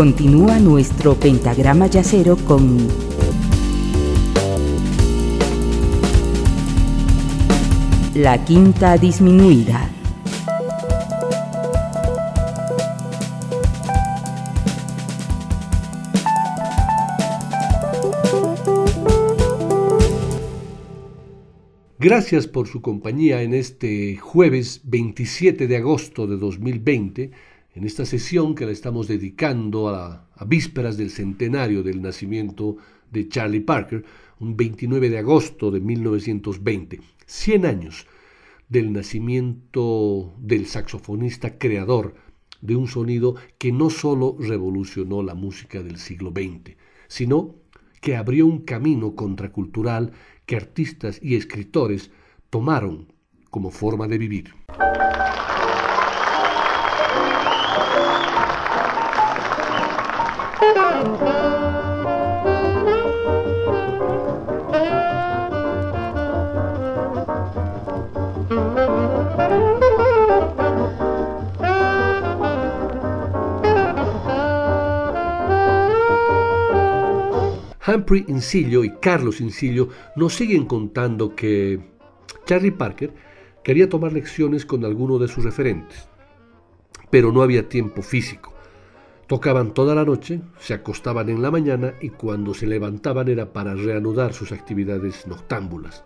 Continúa nuestro pentagrama yacero con la quinta disminuida. Gracias por su compañía en este jueves 27 de agosto de 2020, en esta sesión que la estamos dedicando a, vísperas del centenario del nacimiento de Charlie Parker, un 29 de agosto de 1920, 100 años del nacimiento del saxofonista creador de un sonido que no solo revolucionó la música del siglo XX, sino que abrió un camino contracultural que artistas y escritores tomaron como forma de vivir. Humphrey Incillo y Carlos Incillo nos siguen contando que Charlie Parker quería tomar lecciones con alguno de sus referentes, pero no había tiempo físico. Tocaban toda la noche, se acostaban en la mañana y cuando se levantaban era para reanudar sus actividades noctámbulas.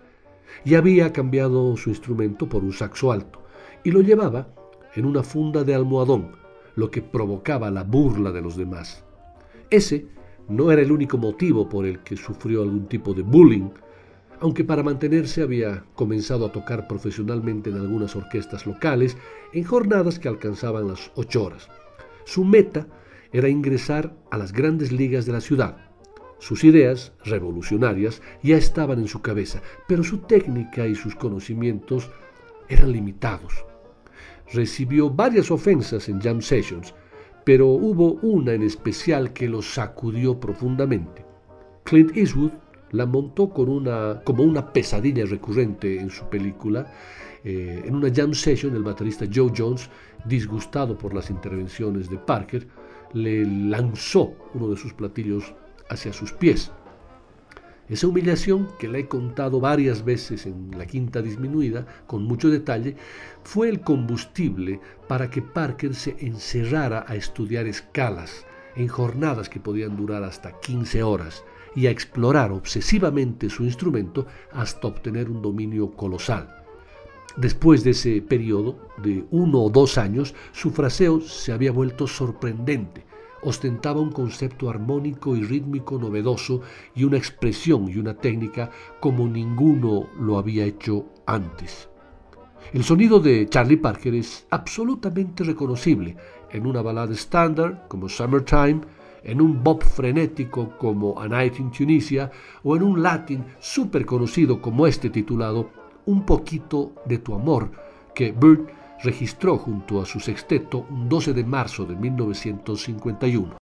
Y había cambiado su instrumento por un saxo alto y lo llevaba en una funda de almohadón, lo que provocaba la burla de los demás. Ese no era el único motivo por el que sufrió algún tipo de bullying, aunque para mantenerse había comenzado a tocar profesionalmente en algunas orquestas locales en jornadas que alcanzaban las ocho horas. Su meta era ingresar a las grandes ligas de la ciudad. Sus ideas revolucionarias ya estaban en su cabeza, pero su técnica y sus conocimientos eran limitados. Recibió varias ofensas en jam sessions, pero hubo una en especial que lo sacudió profundamente. Clint Eastwood la montó como una pesadilla recurrente en su película. Eh, en una jam session, el baterista Joe Jones, disgustado por las intervenciones de Parker, le lanzó uno de sus platillos hacia sus pies. Esa humillación, que la he contado varias veces en la quinta disminuida, con mucho detalle, fue el combustible para que Parker se encerrara a estudiar escalas en jornadas que podían durar hasta 15 horas y a explorar obsesivamente su instrumento hasta obtener un dominio colosal. Después de ese periodo de uno o dos años, su fraseo se había vuelto sorprendente ostentaba un concepto armónico y rítmico novedoso y una expresión y una técnica como ninguno lo había hecho antes. El sonido de Charlie Parker es absolutamente reconocible en una balada estándar como Summertime, en un bop frenético como A Night in Tunisia o en un latín súper conocido como este titulado Un poquito de tu amor, que Bird registró junto a su sexteto un 12 de marzo de 1951.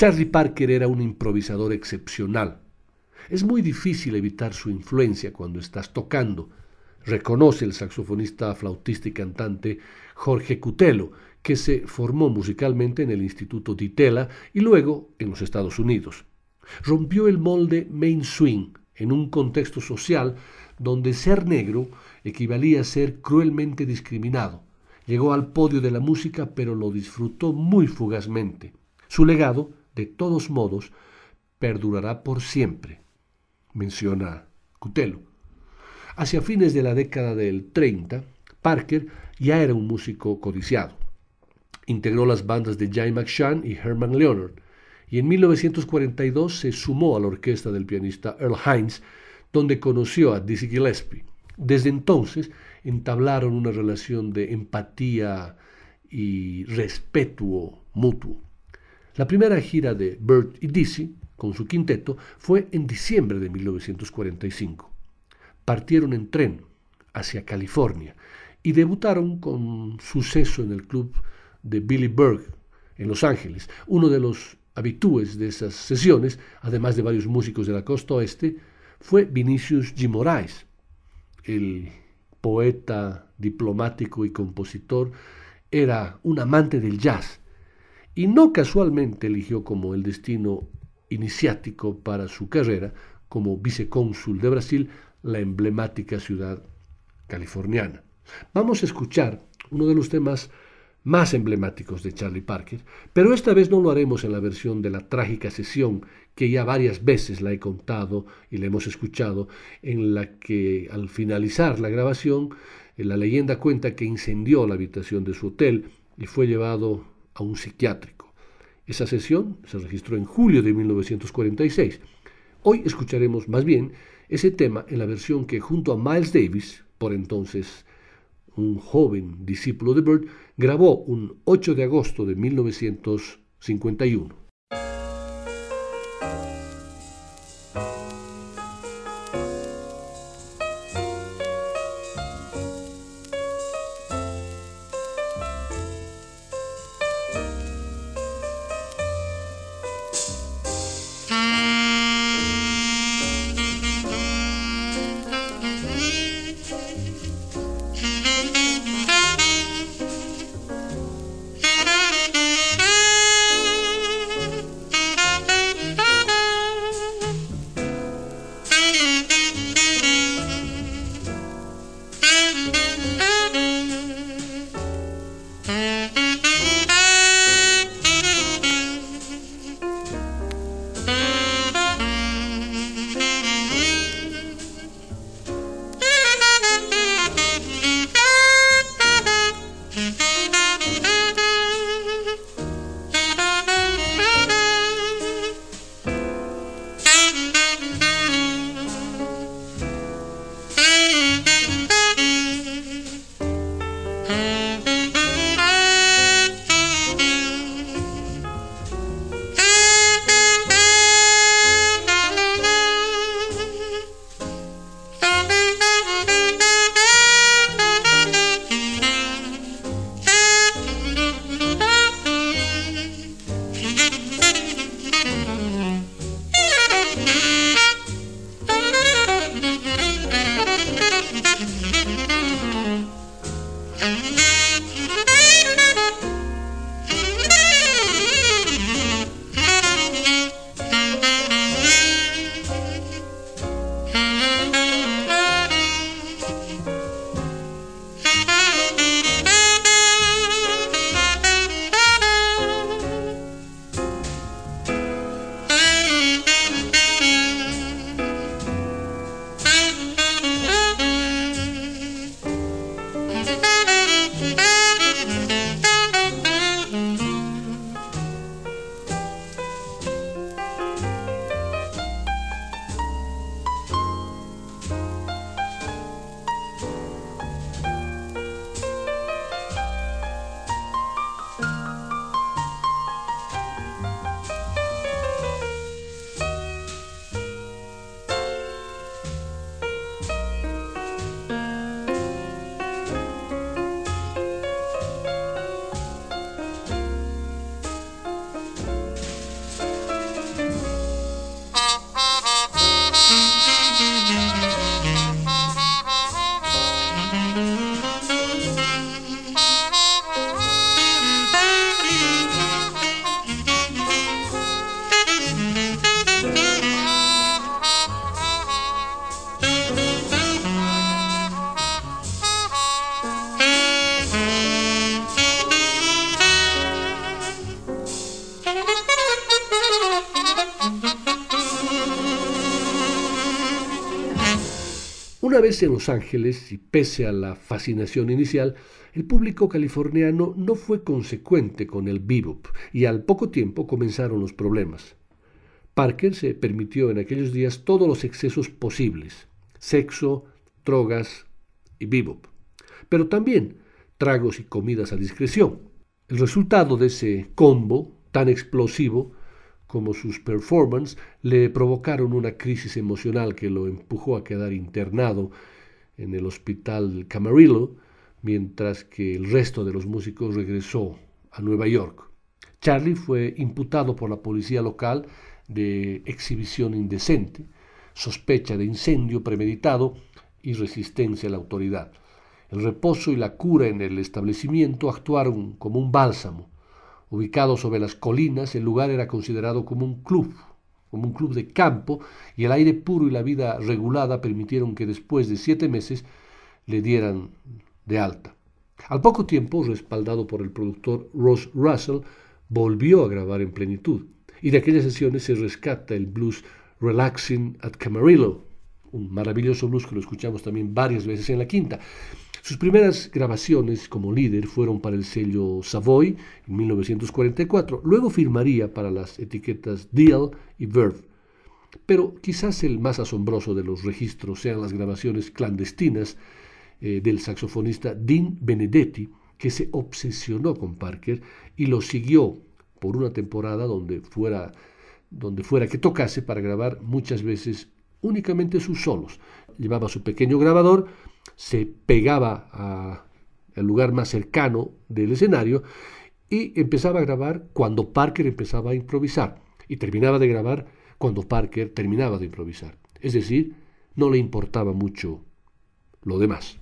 Charlie Parker era un improvisador excepcional. Es muy difícil evitar su influencia cuando estás tocando, reconoce el saxofonista, flautista y cantante Jorge Cutelo, que se formó musicalmente en el Instituto Di Tella y luego en los Estados Unidos. Rompió el molde main swing en un contexto social donde ser negro equivalía a ser cruelmente discriminado. Llegó al podio de la música, pero lo disfrutó muy fugazmente. Su legado de todos modos, perdurará por siempre, menciona Cutelo. Hacia fines de la década del 30, Parker ya era un músico codiciado. Integró las bandas de Jay McShann y Herman Leonard, y en 1942 se sumó a la orquesta del pianista Earl Hines, donde conoció a Dizzy Gillespie. Desde entonces entablaron una relación de empatía y respeto mutuo. La primera gira de Bert y Dizzy con su quinteto fue en diciembre de 1945. Partieron en tren hacia California y debutaron con suceso en el club de Billy Berg en Los Ángeles. Uno de los habitúes de esas sesiones, además de varios músicos de la costa oeste, fue Vinicius G. Moraes, el poeta, diplomático y compositor, era un amante del jazz y no casualmente eligió como el destino iniciático para su carrera como vicecónsul de Brasil la emblemática ciudad californiana. Vamos a escuchar uno de los temas más emblemáticos de Charlie Parker, pero esta vez no lo haremos en la versión de la trágica sesión que ya varias veces la he contado y la hemos escuchado, en la que al finalizar la grabación, la leyenda cuenta que incendió la habitación de su hotel y fue llevado a un psiquiátrico. Esa sesión se registró en julio de 1946. Hoy escucharemos más bien ese tema en la versión que junto a Miles Davis, por entonces un joven discípulo de Bird, grabó un 8 de agosto de 1951. En Los Ángeles, y pese a la fascinación inicial, el público californiano no fue consecuente con el bebop y al poco tiempo comenzaron los problemas. Parker se permitió en aquellos días todos los excesos posibles, sexo, drogas y bebop, pero también tragos y comidas a discreción. El resultado de ese combo tan explosivo como sus performances le provocaron una crisis emocional que lo empujó a quedar internado en el hospital Camarillo, mientras que el resto de los músicos regresó a Nueva York. Charlie fue imputado por la policía local de exhibición indecente, sospecha de incendio premeditado y resistencia a la autoridad. El reposo y la cura en el establecimiento actuaron como un bálsamo. Ubicado sobre las colinas, el lugar era considerado como un club, como un club de campo, y el aire puro y la vida regulada permitieron que después de siete meses le dieran de alta. Al poco tiempo, respaldado por el productor Ross Russell, volvió a grabar en plenitud, y de aquellas sesiones se rescata el blues Relaxing at Camarillo, un maravilloso blues que lo escuchamos también varias veces en la quinta. Sus primeras grabaciones como líder fueron para el sello Savoy en 1944, luego firmaría para las etiquetas Deal y Verve. Pero quizás el más asombroso de los registros sean las grabaciones clandestinas eh, del saxofonista Dean Benedetti, que se obsesionó con Parker y lo siguió por una temporada donde fuera, donde fuera que tocase para grabar muchas veces únicamente sus solos. Llevaba su pequeño grabador, se pegaba al lugar más cercano del escenario y empezaba a grabar cuando Parker empezaba a improvisar y terminaba de grabar cuando Parker terminaba de improvisar. Es decir, no le importaba mucho lo demás.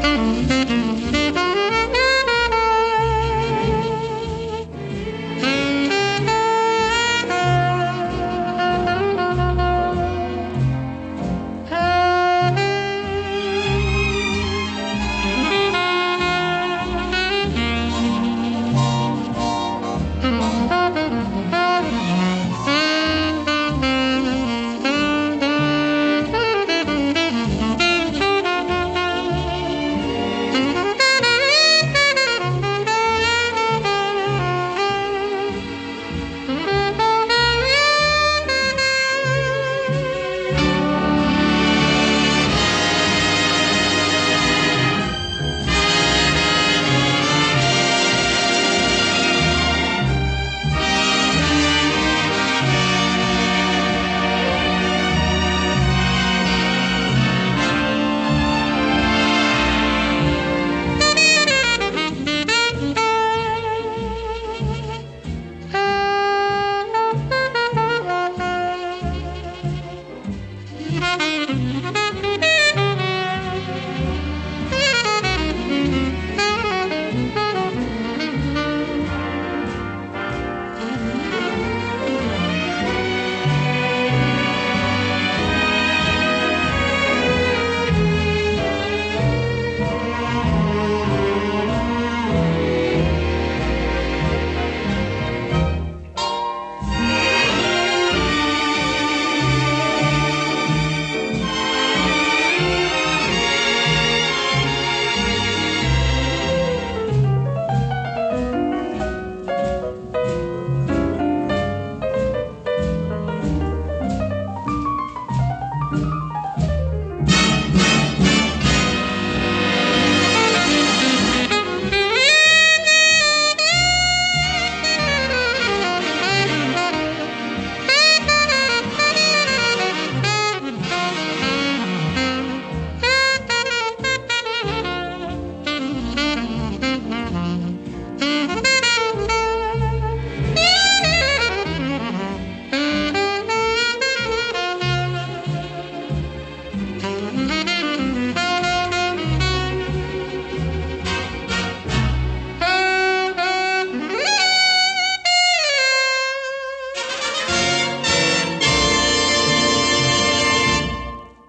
Mm-hmm.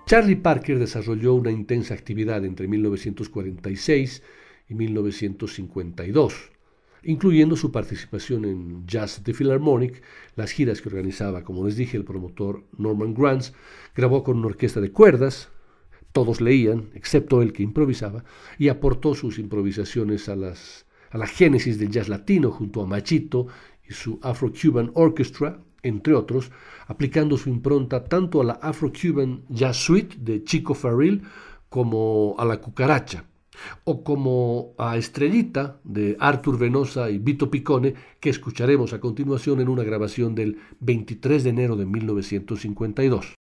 Charlie Parker desarrolló una intensa actividad entre 1946 y 1952, incluyendo su participación en Jazz the Philharmonic, las giras que organizaba, como les dije, el promotor Norman Granz, grabó con una orquesta de cuerdas, todos leían, excepto él que improvisaba, y aportó sus improvisaciones a, las, a la génesis del jazz latino junto a Machito y su Afro-Cuban Orchestra, entre otros, aplicando su impronta tanto a la Afro-Cuban Jazz Suite de Chico Farrell como a la Cucaracha, o como a Estrellita de Arthur Venosa y Vito Picone, que escucharemos a continuación en una grabación del 23 de enero de 1952.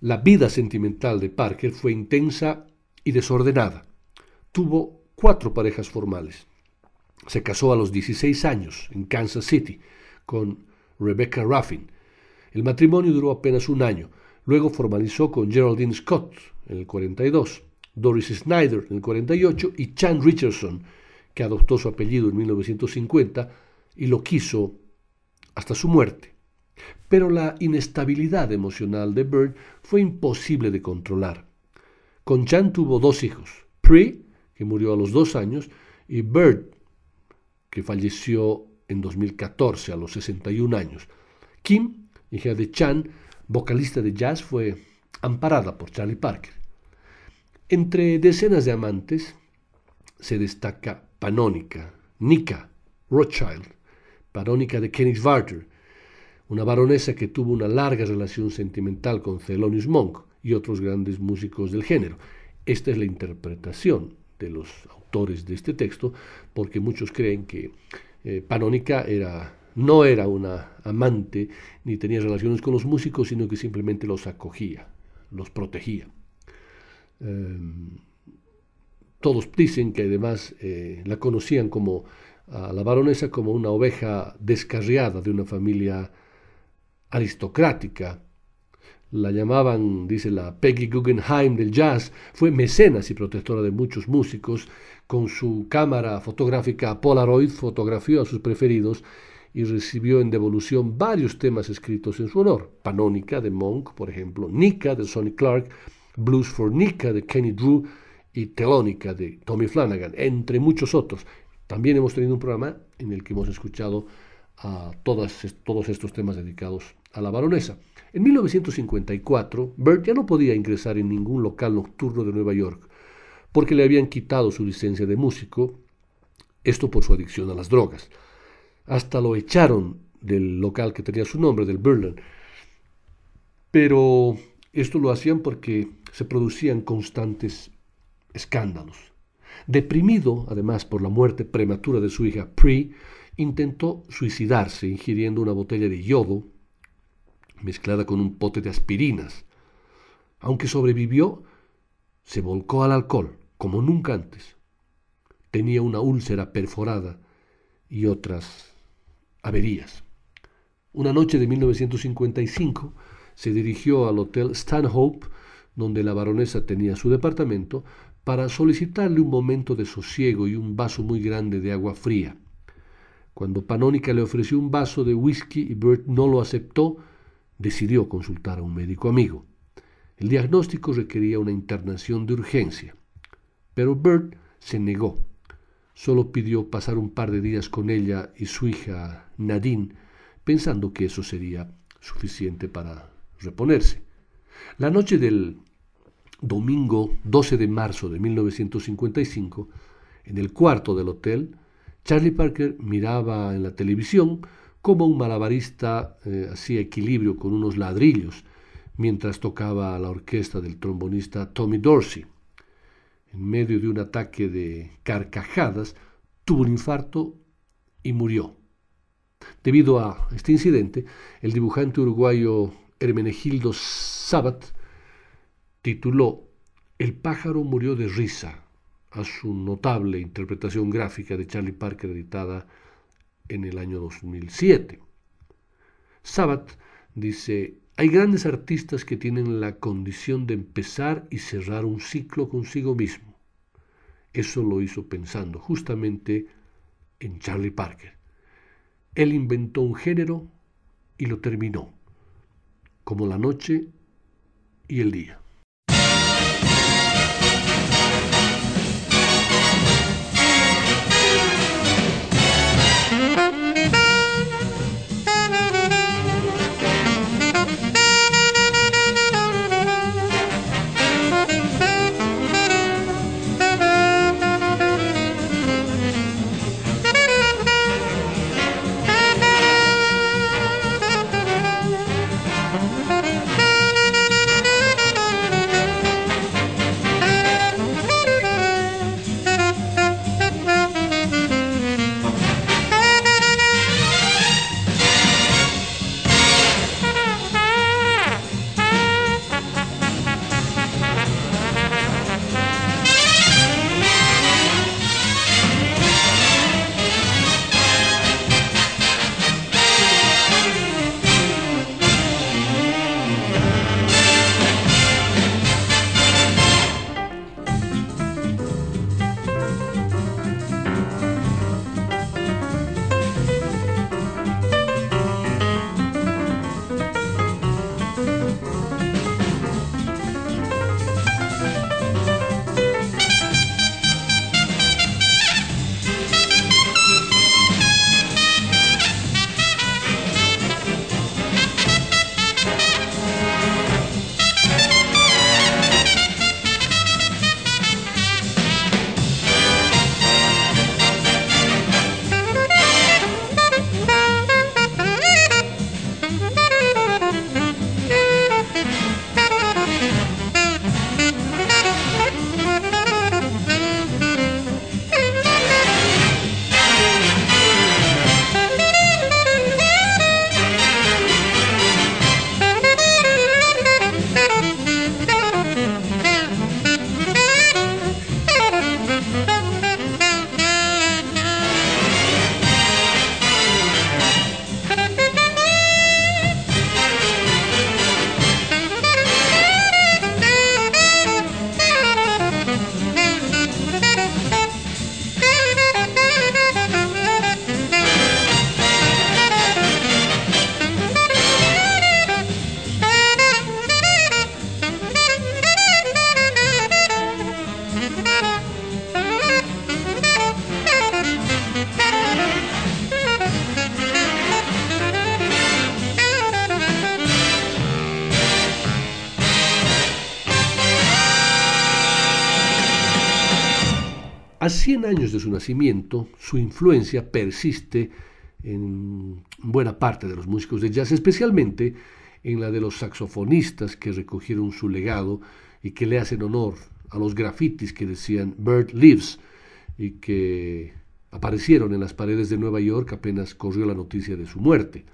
La vida sentimental de Parker fue intensa y desordenada. Tuvo cuatro parejas formales. Se casó a los 16 años en Kansas City con Rebecca Ruffin. El matrimonio duró apenas un año. Luego formalizó con Geraldine Scott en el 42, Doris Snyder en el 48 y Chan Richardson, que adoptó su apellido en 1950 y lo quiso hasta su muerte. Pero la inestabilidad emocional de Bird fue imposible de controlar. Con Chan tuvo dos hijos, Pre, que murió a los dos años, y Bird, que falleció en 2014 a los 61 años. Kim, hija de Chan, vocalista de jazz, fue amparada por Charlie Parker. Entre decenas de amantes se destaca Panónica, Nika Rothschild, Panónica de Königswarter, una baronesa que tuvo una larga relación sentimental con Thelonious Monk y otros grandes músicos del género. Esta es la interpretación de los autores de este texto, porque muchos creen que eh, Panónica era, no era una amante ni tenía relaciones con los músicos, sino que simplemente los acogía, los protegía. Em, todos dicen que además eh, la conocían como a la baronesa como una oveja descarriada de una familia aristocrática, la llamaban, dice la Peggy Guggenheim del jazz, fue mecenas y protectora de muchos músicos, con su cámara fotográfica Polaroid fotografió a sus preferidos y recibió en devolución varios temas escritos en su honor. Panónica de Monk, por ejemplo, Nika de Sonny Clark, Blues for Nika de Kenny Drew y Telónica de Tommy Flanagan, entre muchos otros. También hemos tenido un programa en el que hemos escuchado a todos estos temas dedicados a la baronesa. En 1954, Bert ya no podía ingresar en ningún local nocturno de Nueva York porque le habían quitado su licencia de músico, esto por su adicción a las drogas. Hasta lo echaron del local que tenía su nombre, del Berlin. Pero esto lo hacían porque se producían constantes escándalos. Deprimido, además, por la muerte prematura de su hija Pri, intentó suicidarse ingiriendo una botella de yodo mezclada con un pote de aspirinas. Aunque sobrevivió, se volcó al alcohol, como nunca antes. Tenía una úlcera perforada y otras averías. Una noche de 1955 se dirigió al Hotel Stanhope, donde la baronesa tenía su departamento, para solicitarle un momento de sosiego y un vaso muy grande de agua fría. Cuando Panónica le ofreció un vaso de whisky y Bert no lo aceptó, decidió consultar a un médico amigo. El diagnóstico requería una internación de urgencia, pero Bert se negó. Solo pidió pasar un par de días con ella y su hija Nadine, pensando que eso sería suficiente para reponerse. La noche del domingo 12 de marzo de 1955, en el cuarto del hotel, Charlie Parker miraba en la televisión como un malabarista eh, hacía equilibrio con unos ladrillos mientras tocaba la orquesta del trombonista Tommy Dorsey. En medio de un ataque de carcajadas, tuvo un infarto y murió. Debido a este incidente, el dibujante uruguayo Hermenegildo Sabat tituló El pájaro murió de risa a su notable interpretación gráfica de Charlie Parker editada en el año 2007. Sabat dice, hay grandes artistas que tienen la condición de empezar y cerrar un ciclo consigo mismo. Eso lo hizo pensando justamente en Charlie Parker. Él inventó un género y lo terminó, como la noche y el día. 100 años de su nacimiento, su influencia persiste en buena parte de los músicos de jazz, especialmente en la de los saxofonistas que recogieron su legado y que le hacen honor a los grafitis que decían Bird Lives y que aparecieron en las paredes de Nueva York apenas corrió la noticia de su muerte.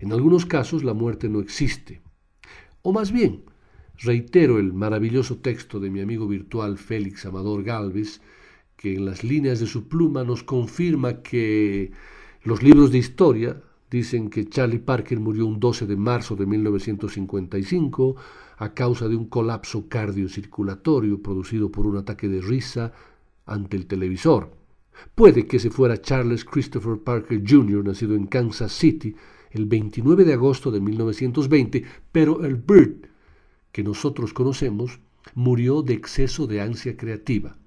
En algunos casos la muerte no existe. O más bien, reitero el maravilloso texto de mi amigo virtual Félix Amador Galvez, que en las líneas de su pluma nos confirma que los libros de historia dicen que Charlie Parker murió un 12 de marzo de 1955 a causa de un colapso cardiocirculatorio producido por un ataque de risa ante el televisor. Puede que se fuera Charles Christopher Parker Jr., nacido en Kansas City el 29 de agosto de 1920, pero el Bird que nosotros conocemos murió de exceso de ansia creativa.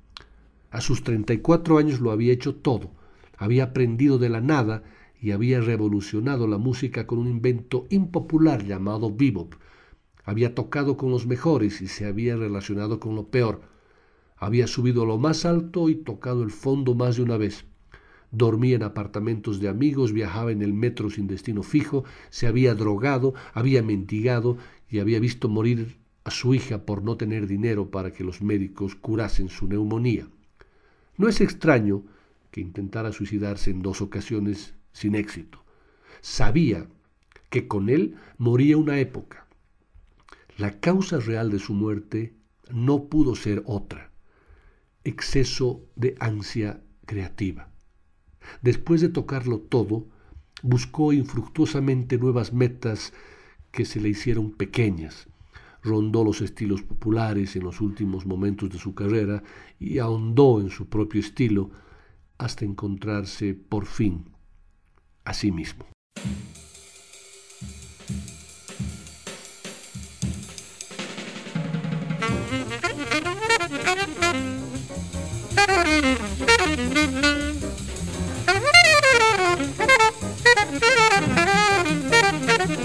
A sus 34 años lo había hecho todo, había aprendido de la nada y había revolucionado la música con un invento impopular llamado bebop. Había tocado con los mejores y se había relacionado con lo peor. Había subido lo más alto y tocado el fondo más de una vez. Dormía en apartamentos de amigos, viajaba en el metro sin destino fijo, se había drogado, había mentigado y había visto morir a su hija por no tener dinero para que los médicos curasen su neumonía. No es extraño que intentara suicidarse en dos ocasiones sin éxito. Sabía que con él moría una época. La causa real de su muerte no pudo ser otra, exceso de ansia creativa. Después de tocarlo todo, buscó infructuosamente nuevas metas que se le hicieron pequeñas, rondó los estilos populares en los últimos momentos de su carrera y ahondó en su propio estilo hasta encontrarse por fin a sí mismo.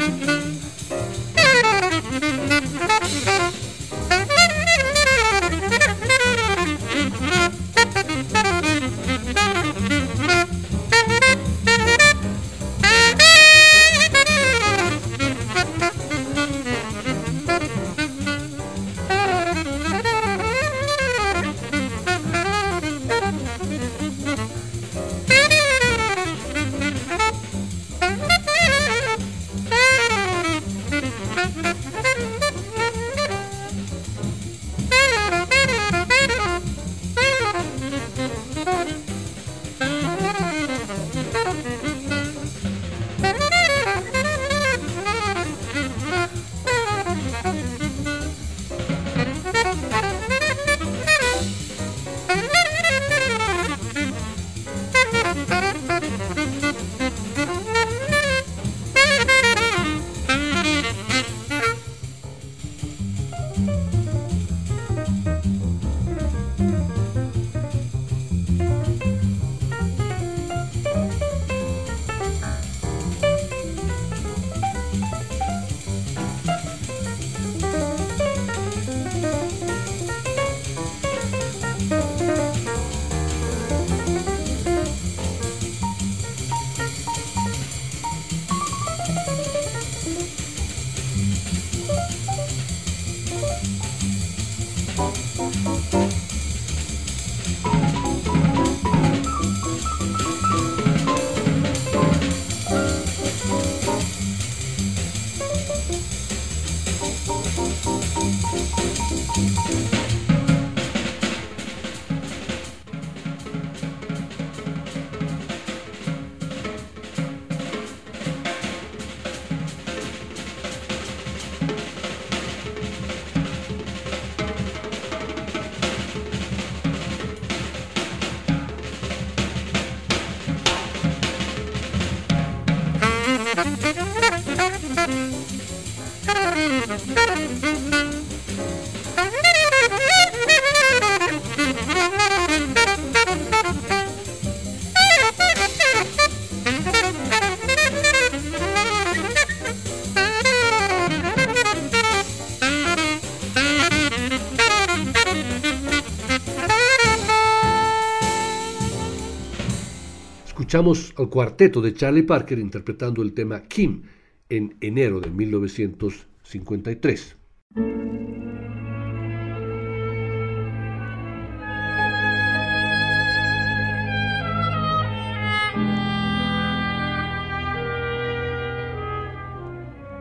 Escuchamos al cuarteto de Charlie Parker interpretando el tema Kim en enero de 1953.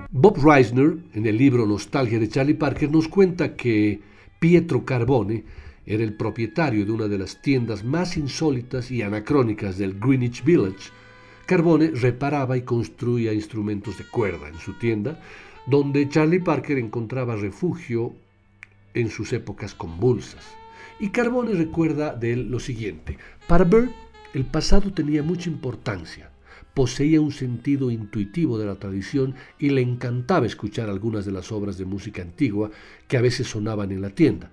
Bob Reisner, en el libro Nostalgia de Charlie Parker, nos cuenta que Pietro Carbone era el propietario de una de las tiendas más insólitas y anacrónicas del Greenwich Village. Carbone reparaba y construía instrumentos de cuerda en su tienda, donde Charlie Parker encontraba refugio en sus épocas convulsas. Y Carbone recuerda de él lo siguiente. Para Bird, el pasado tenía mucha importancia poseía un sentido intuitivo de la tradición y le encantaba escuchar algunas de las obras de música antigua que a veces sonaban en la tienda.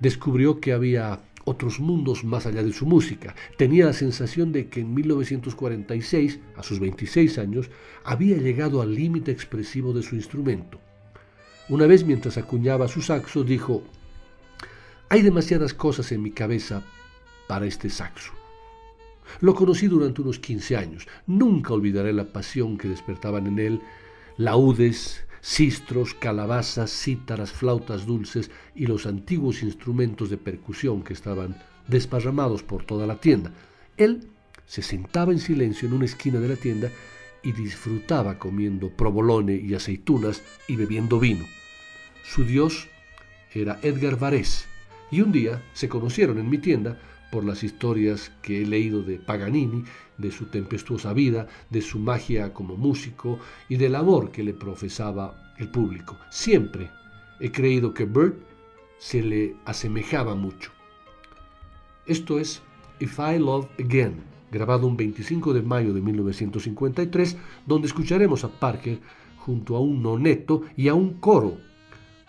Descubrió que había otros mundos más allá de su música. Tenía la sensación de que en 1946, a sus 26 años, había llegado al límite expresivo de su instrumento. Una vez mientras acuñaba su saxo, dijo, hay demasiadas cosas en mi cabeza para este saxo. Lo conocí durante unos 15 años. Nunca olvidaré la pasión que despertaban en él laudes, sistros, calabazas, cítaras, flautas dulces y los antiguos instrumentos de percusión que estaban desparramados por toda la tienda. Él se sentaba en silencio en una esquina de la tienda y disfrutaba comiendo provolone y aceitunas y bebiendo vino. Su dios era Edgar Varese, y un día se conocieron en mi tienda por las historias que he leído de Paganini, de su tempestuosa vida, de su magia como músico y del amor que le profesaba el público. Siempre he creído que Bird se le asemejaba mucho. Esto es If I Love Again, grabado un 25 de mayo de 1953, donde escucharemos a Parker junto a un noneto y a un coro,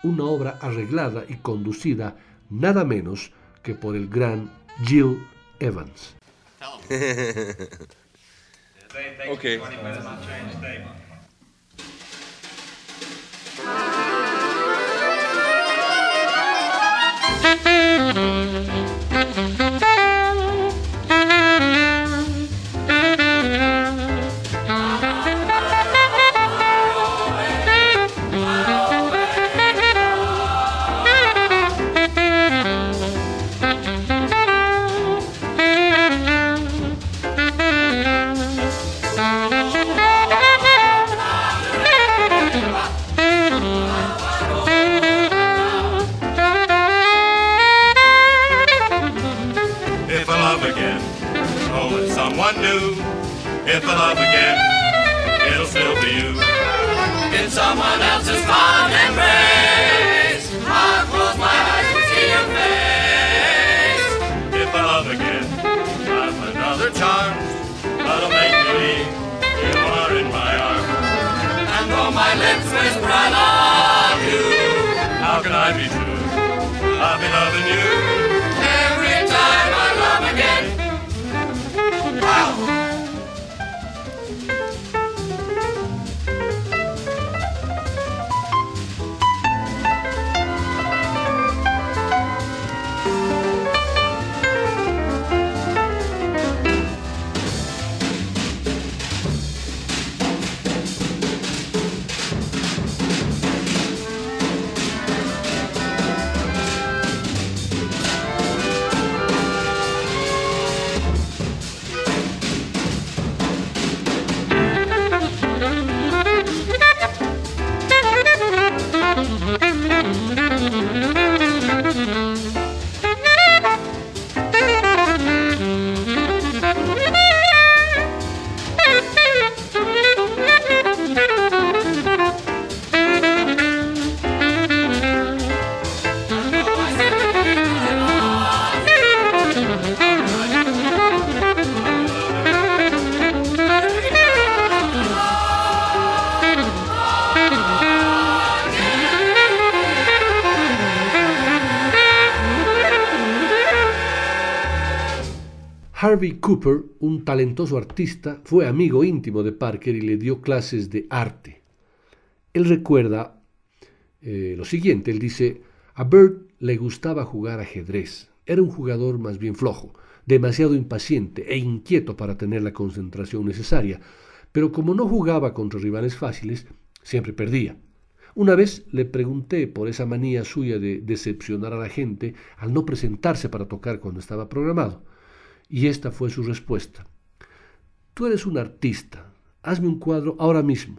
una obra arreglada y conducida nada menos que por el gran Jill Evans. Tell them. they, they okay. Cooper, un talentoso artista, fue amigo íntimo de Parker y le dio clases de arte. Él recuerda eh, lo siguiente, él dice, a Bird le gustaba jugar ajedrez, era un jugador más bien flojo, demasiado impaciente e inquieto para tener la concentración necesaria, pero como no jugaba contra rivales fáciles, siempre perdía. Una vez le pregunté por esa manía suya de decepcionar a la gente al no presentarse para tocar cuando estaba programado, y esta fue su respuesta. Tú eres un artista, hazme un cuadro ahora mismo.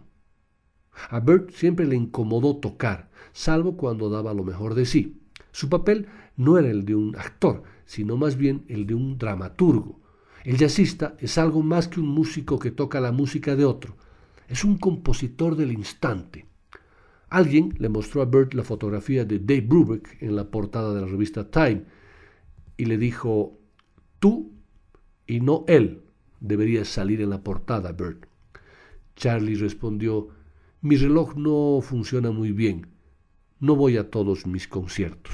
A Bert siempre le incomodó tocar, salvo cuando daba lo mejor de sí. Su papel no era el de un actor, sino más bien el de un dramaturgo. El jazzista es algo más que un músico que toca la música de otro, es un compositor del instante. Alguien le mostró a Bert la fotografía de Dave Brubeck en la portada de la revista Time y le dijo, tú y no él deberías salir en la portada, Bert. Charlie respondió, mi reloj no funciona muy bien, no voy a todos mis conciertos.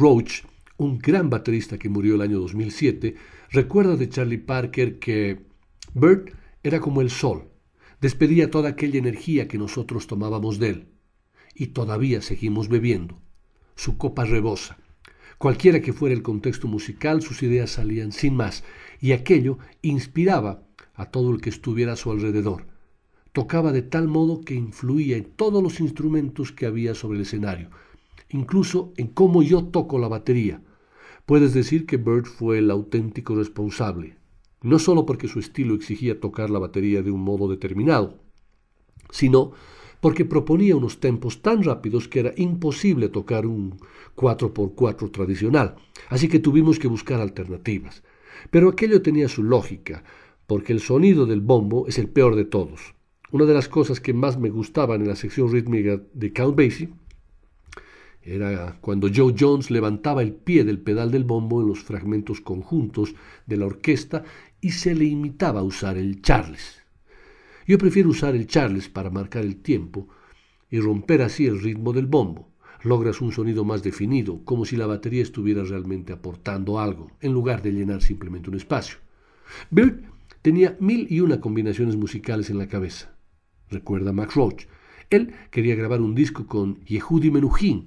Roach, un gran baterista que murió el año 2007, recuerda de Charlie Parker que Bert era como el sol, despedía toda aquella energía que nosotros tomábamos de él. Y todavía seguimos bebiendo. Su copa rebosa. Cualquiera que fuera el contexto musical, sus ideas salían sin más, y aquello inspiraba a todo el que estuviera a su alrededor. Tocaba de tal modo que influía en todos los instrumentos que había sobre el escenario, incluso en cómo yo toco la batería. Puedes decir que Bird fue el auténtico responsable, no solo porque su estilo exigía tocar la batería de un modo determinado, sino porque proponía unos tempos tan rápidos que era imposible tocar un 4x4 tradicional, así que tuvimos que buscar alternativas. Pero aquello tenía su lógica, porque el sonido del bombo es el peor de todos. Una de las cosas que más me gustaban en la sección rítmica de Count Basie Era cuando Joe Jones levantaba el pie del pedal del bombo en los fragmentos conjuntos de la orquesta y se le imitaba a usar el Charles. Yo prefiero usar el Charles para marcar el tiempo y romper así el ritmo del bombo. Logras un sonido más definido, como si la batería estuviera realmente aportando algo, en lugar de llenar simplemente un espacio. Bird tenía mil y una combinaciones musicales en la cabeza. Recuerda Max Roach. Él quería grabar un disco con Yehudi Menuhin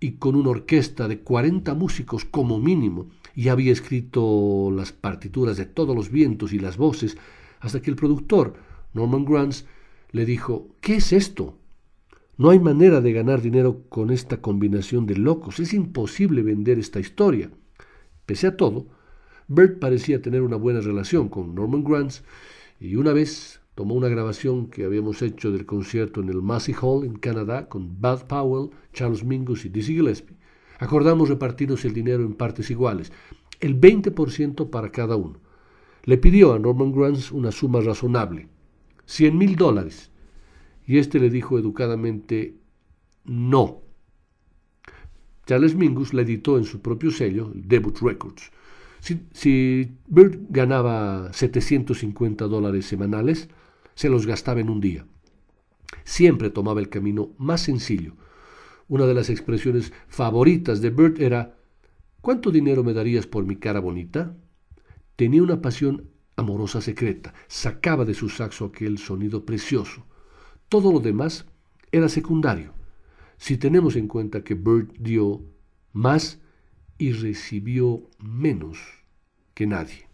y con una orquesta de 40 músicos como mínimo, y había escrito las partituras de todos los vientos y las voces, hasta que el productor, Norman Granz, le dijo, ¿qué es esto? No hay manera de ganar dinero con esta combinación de locos, es imposible vender esta historia. Pese a todo, Bert parecía tener una buena relación con Norman Granz y una vez tomó una grabación que habíamos hecho del concierto en el Massey Hall en Canadá con Bud Powell, Charles Mingus y Dizzy Gillespie. Acordamos repartirnos el dinero en partes iguales, el 20% para cada uno. Le pidió a Norman Granz una suma razonable, 100 mil dólares, y éste le dijo educadamente no. Charles Mingus la editó en su propio sello, Debut Records. Si, si Bird ganaba 750 dólares semanales, se los gastaba en un día. Siempre tomaba el camino más sencillo. Una de las expresiones favoritas de Bird era ¿Cuánto dinero me darías por mi cara bonita? Tenía una pasión amorosa secreta, sacaba de su saxo aquel sonido precioso. Todo lo demás era secundario, si tenemos en cuenta que Bird dio más y recibió menos que nadie.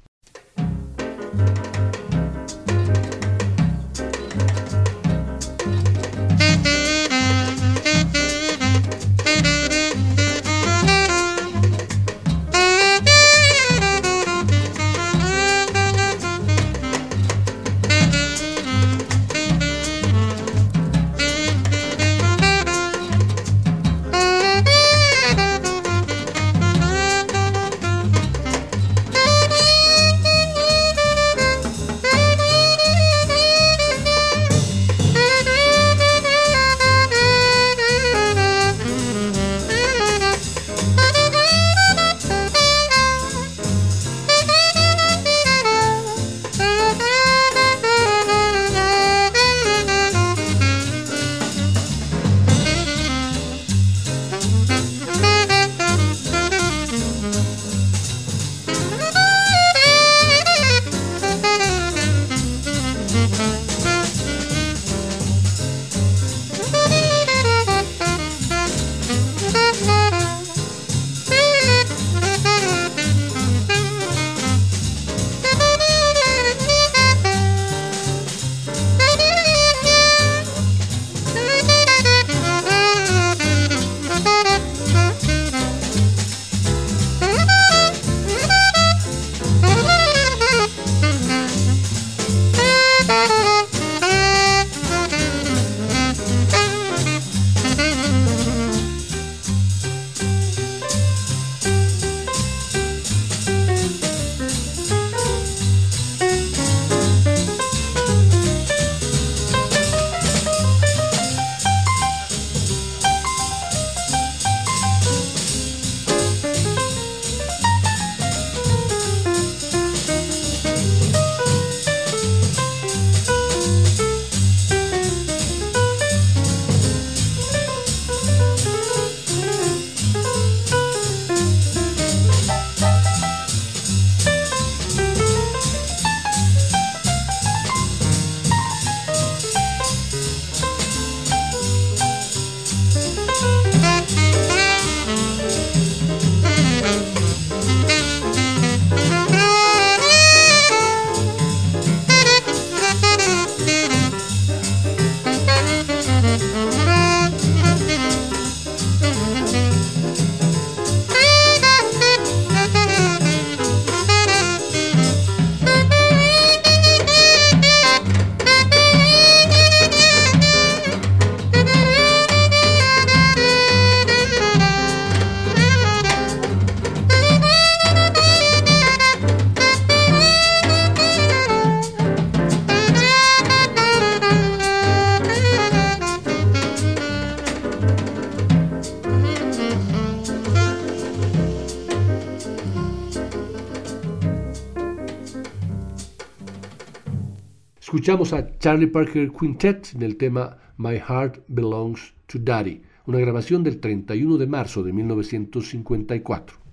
Escuchamos a Charlie Parker Quintet en el tema My Heart Belongs to Daddy, una grabación del 31 de marzo de 1954.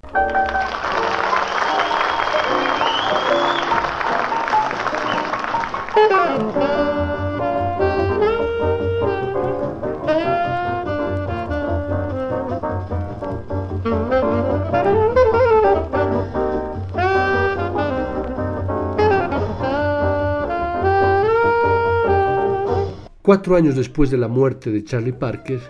Cuatro años después de la muerte de Charlie Parker,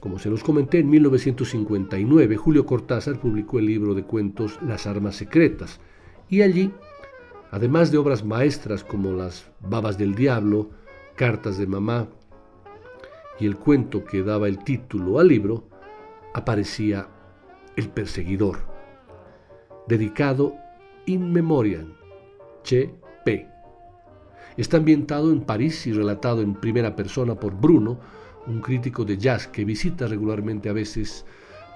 como se los comenté, en 1959 Julio Cortázar publicó el libro de cuentos Las Armas Secretas, y allí, además de obras maestras como Las Babas del Diablo, Cartas de Mamá y el cuento que daba el título al libro, aparecía El Perseguidor, dedicado in memoriam, Che Está ambientado en París y relatado en primera persona por Bruno, un crítico de jazz que visita regularmente a veces,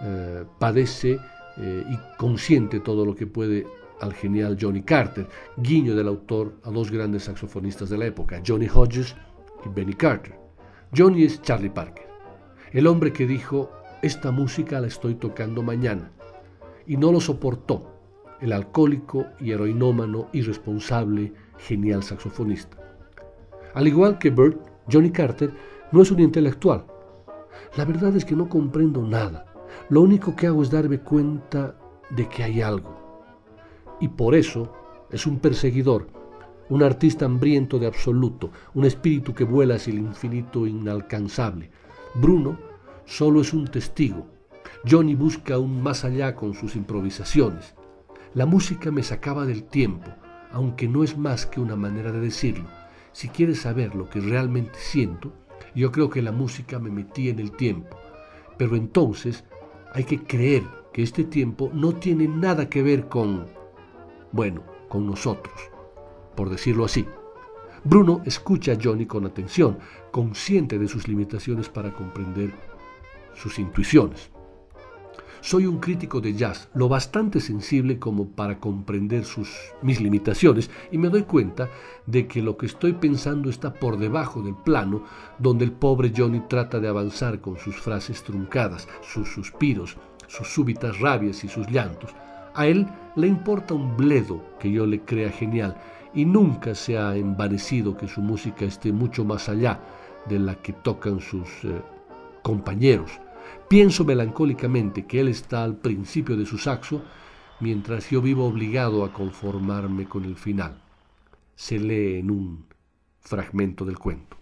eh, padece eh, y consiente todo lo que puede al genial Johnny Carter, guiño del autor a dos grandes saxofonistas de la época, Johnny Hodges y Benny Carter. Johnny es Charlie Parker, el hombre que dijo, esta música la estoy tocando mañana, y no lo soportó, el alcohólico y heroinómano irresponsable genial saxofonista. Al igual que Bert, Johnny Carter no es un intelectual. La verdad es que no comprendo nada. Lo único que hago es darme cuenta de que hay algo. Y por eso es un perseguidor, un artista hambriento de absoluto, un espíritu que vuela hacia el infinito inalcanzable. Bruno solo es un testigo. Johnny busca aún más allá con sus improvisaciones. La música me sacaba del tiempo, aunque no es más que una manera de decirlo. Si quieres saber lo que realmente siento, yo creo que la música me metía en el tiempo. Pero entonces hay que creer que este tiempo no tiene nada que ver con, bueno, con nosotros, por decirlo así. Bruno escucha a Johnny con atención, consciente de sus limitaciones para comprender sus intuiciones. Soy un crítico de jazz, lo bastante sensible como para comprender sus, mis limitaciones y me doy cuenta de que lo que estoy pensando está por debajo del plano donde el pobre Johnny trata de avanzar con sus frases truncadas, sus suspiros, sus súbitas rabias y sus llantos. A él le importa un bledo que yo le crea genial y nunca se ha envanecido que su música esté mucho más allá de la que tocan sus eh, compañeros Pienso melancólicamente que él está al principio de su saxo, mientras yo vivo obligado a conformarme con el final. Se lee en un fragmento del cuento.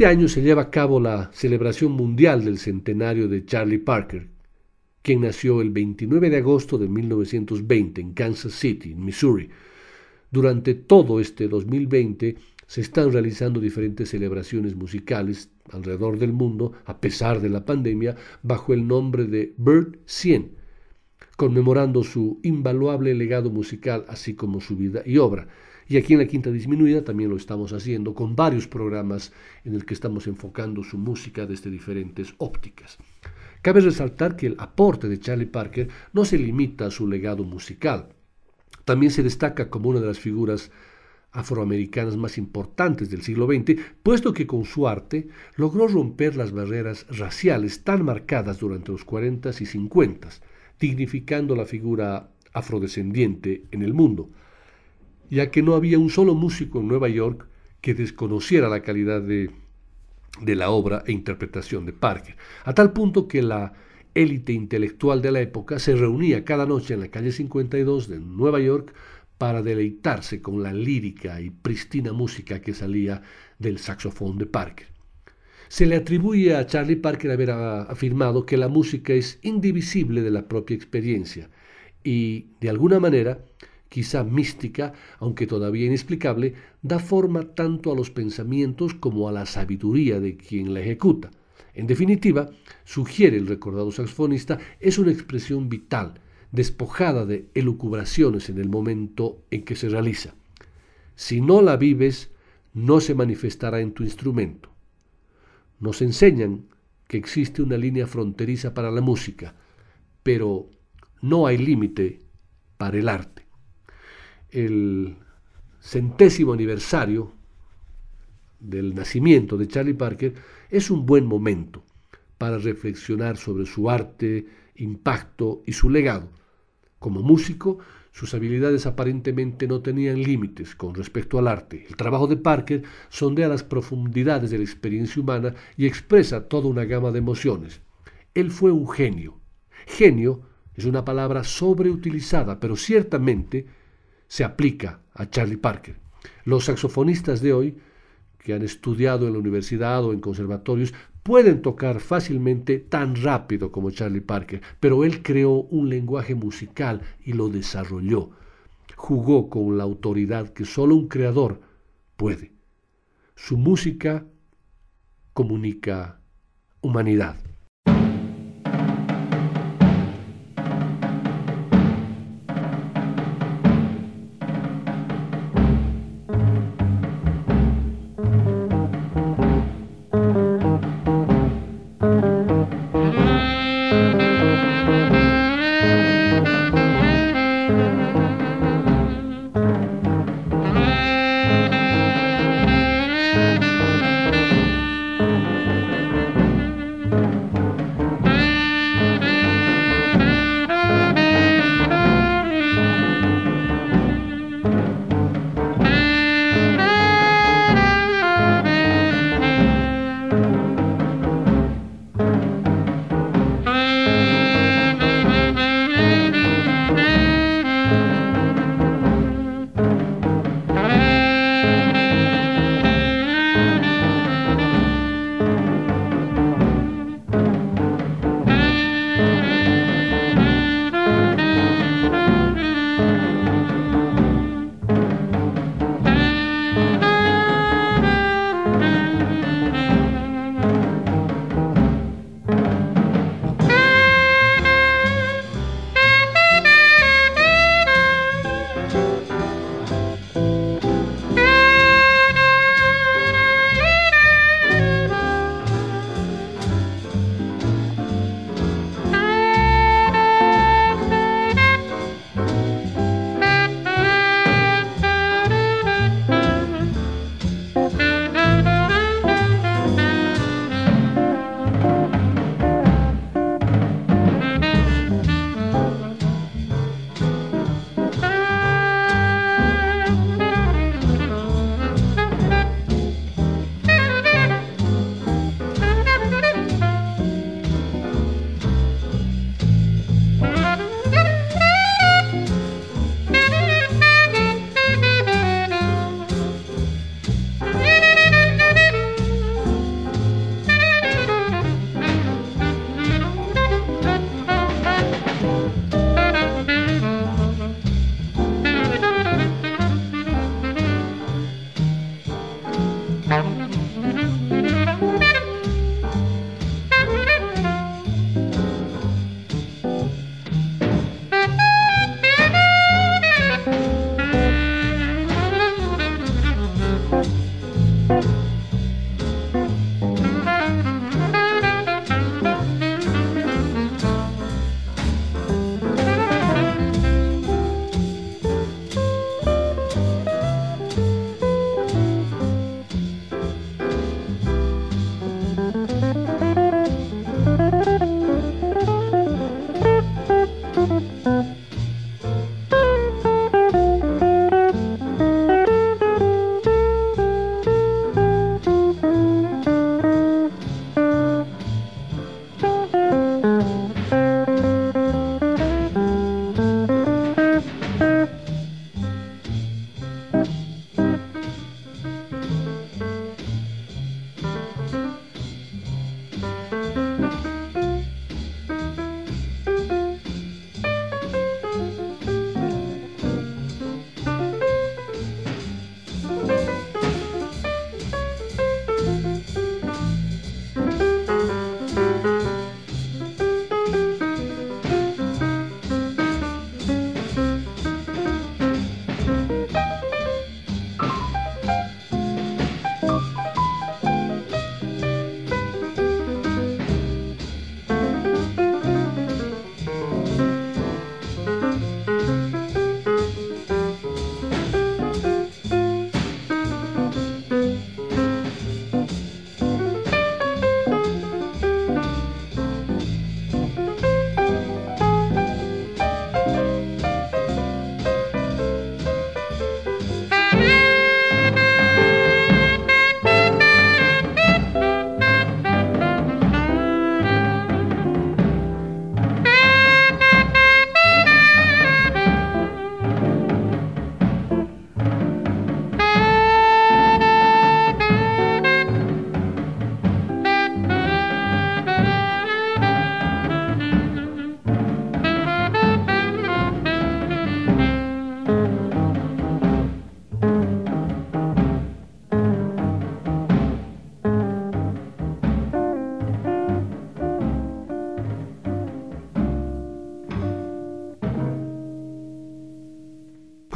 Este año se lleva a cabo la celebración mundial del centenario de Charlie Parker, quien nació el 29 de agosto de 1920 en Kansas City, Missouri. Durante todo este 2020 se están realizando diferentes celebraciones musicales alrededor del mundo, a pesar de la pandemia, bajo el nombre de Bird 100, conmemorando su invaluable legado musical, así como su vida y obra. Y aquí en la Quinta Disminuida también lo estamos haciendo con varios programas en el que estamos enfocando su música desde diferentes ópticas. Cabe resaltar que el aporte de Charlie Parker no se limita a su legado musical. También se destaca como una de las figuras afroamericanas más importantes del siglo XX, puesto que con su arte logró romper las barreras raciales tan marcadas durante los 40 y 50, dignificando la figura afrodescendiente en el mundo, ya que no había un solo músico en Nueva York que desconociera la calidad de, de la obra e interpretación de Parker, a tal punto que la élite intelectual de la época se reunía cada noche en la calle 52 de Nueva York para deleitarse con la lírica y pristina música que salía del saxofón de Parker. Se le atribuye a Charlie Parker haber afirmado que la música es indivisible de la propia experiencia y, de alguna manera, quizá mística, aunque todavía inexplicable, da forma tanto a los pensamientos como a la sabiduría de quien la ejecuta. En definitiva, sugiere el recordado saxofonista, es una expresión vital, despojada de elucubraciones en el momento en que se realiza. Si no la vives, no se manifestará en tu instrumento. Nos enseñan que existe una línea fronteriza para la música, pero no hay límite para el arte. El centésimo aniversario del nacimiento de Charlie Parker es un buen momento para reflexionar sobre su arte, impacto y su legado. Como músico, sus habilidades aparentemente no tenían límites con respecto al arte. El trabajo de Parker sondea las profundidades de la experiencia humana y expresa toda una gama de emociones. Él fue un genio. Genio es una palabra sobreutilizada, pero ciertamente se aplica a Charlie Parker. Los saxofonistas de hoy, que han estudiado en la universidad o en conservatorios, pueden tocar fácilmente tan rápido como Charlie Parker, pero él creó un lenguaje musical y lo desarrolló. Jugó con la autoridad que solo un creador puede. Su música comunica humanidad.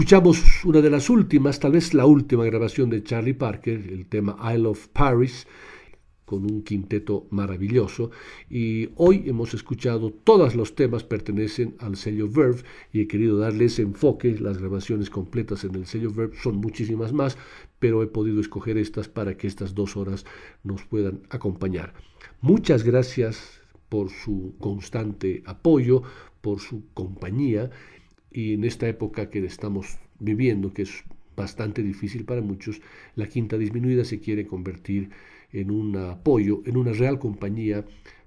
Escuchamos una de las últimas, tal vez la última grabación de Charlie Parker, el tema Isle of Paris, con un quinteto maravilloso y hoy hemos escuchado todos los temas pertenecen al sello Verve y he querido darle ese enfoque, las grabaciones completas en el sello Verve son muchísimas más, pero he podido escoger estas para que estas dos horas nos puedan acompañar. Muchas gracias por su constante apoyo, por su compañía y en esta época que estamos viviendo, que es bastante difícil para muchos, la quinta disminuida se quiere convertir en un apoyo, en una real compañía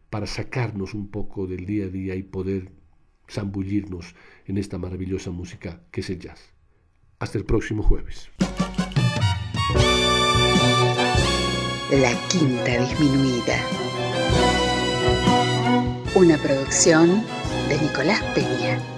para sacarnos un poco del día a día y poder zambullirnos en esta maravillosa música que es el jazz. Hasta el próximo jueves. La Quinta Disminuida. Una producción de Nicolás Peña.